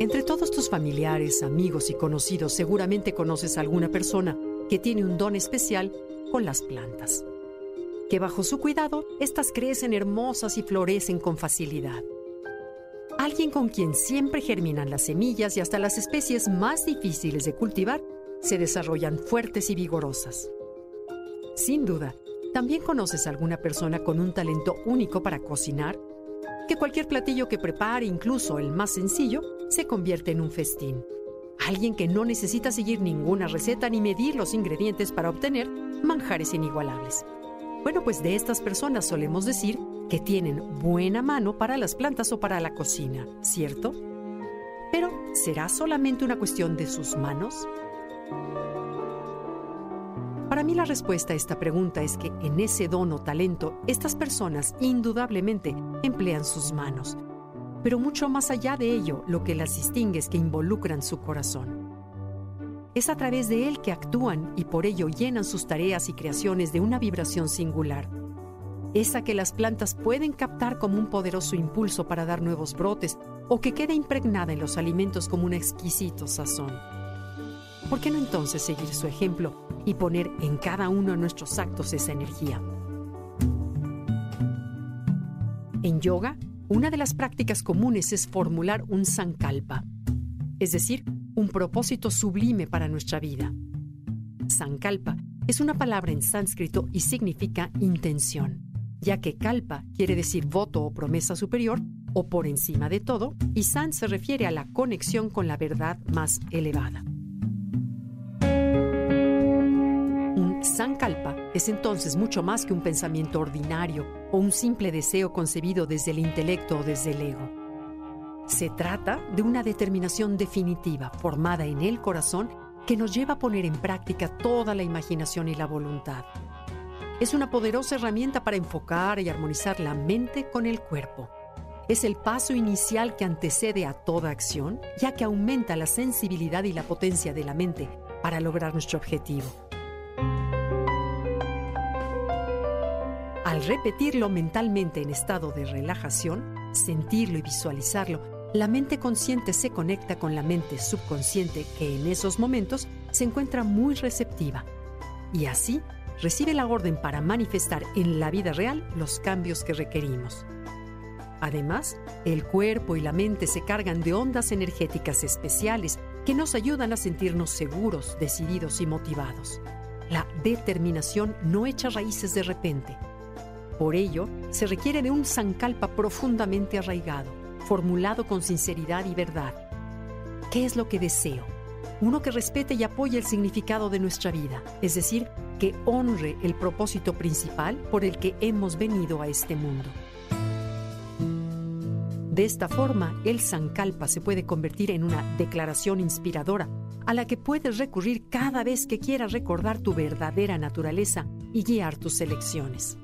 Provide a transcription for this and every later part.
Entre todos tus familiares, amigos y conocidos seguramente conoces a alguna persona que tiene un don especial con las plantas. Que bajo su cuidado, éstas crecen hermosas y florecen con facilidad. Alguien con quien siempre germinan las semillas y hasta las especies más difíciles de cultivar se desarrollan fuertes y vigorosas. Sin duda, también conoces a alguna persona con un talento único para cocinar que cualquier platillo que prepare, incluso el más sencillo, se convierte en un festín. Alguien que no necesita seguir ninguna receta ni medir los ingredientes para obtener manjares inigualables. Bueno, pues de estas personas solemos decir que tienen buena mano para las plantas o para la cocina, ¿cierto? Pero, ¿será solamente una cuestión de sus manos? Para mí la respuesta a esta pregunta es que en ese don o talento, estas personas indudablemente emplean sus manos. Pero mucho más allá de ello, lo que las distingue es que involucran su corazón. Es a través de él que actúan y por ello llenan sus tareas y creaciones de una vibración singular. Esa que las plantas pueden captar como un poderoso impulso para dar nuevos brotes o que queda impregnada en los alimentos como un exquisito sazón. ¿Por qué no entonces seguir su ejemplo y poner en cada uno de nuestros actos esa energía? En yoga, una de las prácticas comunes es formular un sankalpa, es decir, un propósito sublime para nuestra vida. Sankalpa es una palabra en sánscrito y significa intención, ya que kalpa quiere decir voto o promesa superior o por encima de todo, y san se refiere a la conexión con la verdad más elevada. Sankalpa es entonces mucho más que un pensamiento ordinario o un simple deseo concebido desde el intelecto o desde el ego. Se trata de una determinación definitiva formada en el corazón que nos lleva a poner en práctica toda la imaginación y la voluntad. Es una poderosa herramienta para enfocar y armonizar la mente con el cuerpo. Es el paso inicial que antecede a toda acción, ya que aumenta la sensibilidad y la potencia de la mente para lograr nuestro objetivo. Al repetirlo mentalmente en estado de relajación, sentirlo y visualizarlo, la mente consciente se conecta con la mente subconsciente que en esos momentos se encuentra muy receptiva y así recibe la orden para manifestar en la vida real los cambios que requerimos. Además, el cuerpo y la mente se cargan de ondas energéticas especiales que nos ayudan a sentirnos seguros, decididos y motivados. La determinación no echa raíces de repente, por ello, se requiere de un sankalpa profundamente arraigado, formulado con sinceridad y verdad. ¿Qué es lo que deseo? Uno que respete y apoye el significado de nuestra vida, es decir, que honre el propósito principal por el que hemos venido a este mundo. De esta forma, el Sankalpa se puede convertir en una declaración inspiradora a la que puedes recurrir cada vez que quieras recordar tu verdadera naturaleza y guiar tus elecciones.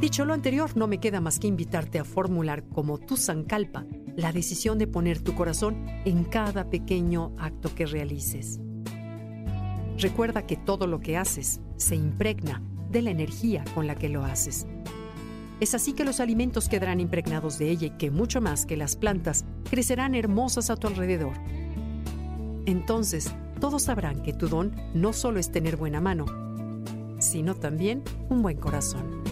Dicho lo anterior, no me queda más que invitarte a formular como tu Sankalpa la decisión de poner tu corazón en cada pequeño acto que realices. Recuerda que todo lo que haces se impregna de la energía con la que lo haces. Es así que los alimentos quedarán impregnados de ella y que mucho más que las plantas crecerán hermosas a tu alrededor. Entonces, todos sabrán que tu don no solo es tener buena mano, sino también un buen corazón.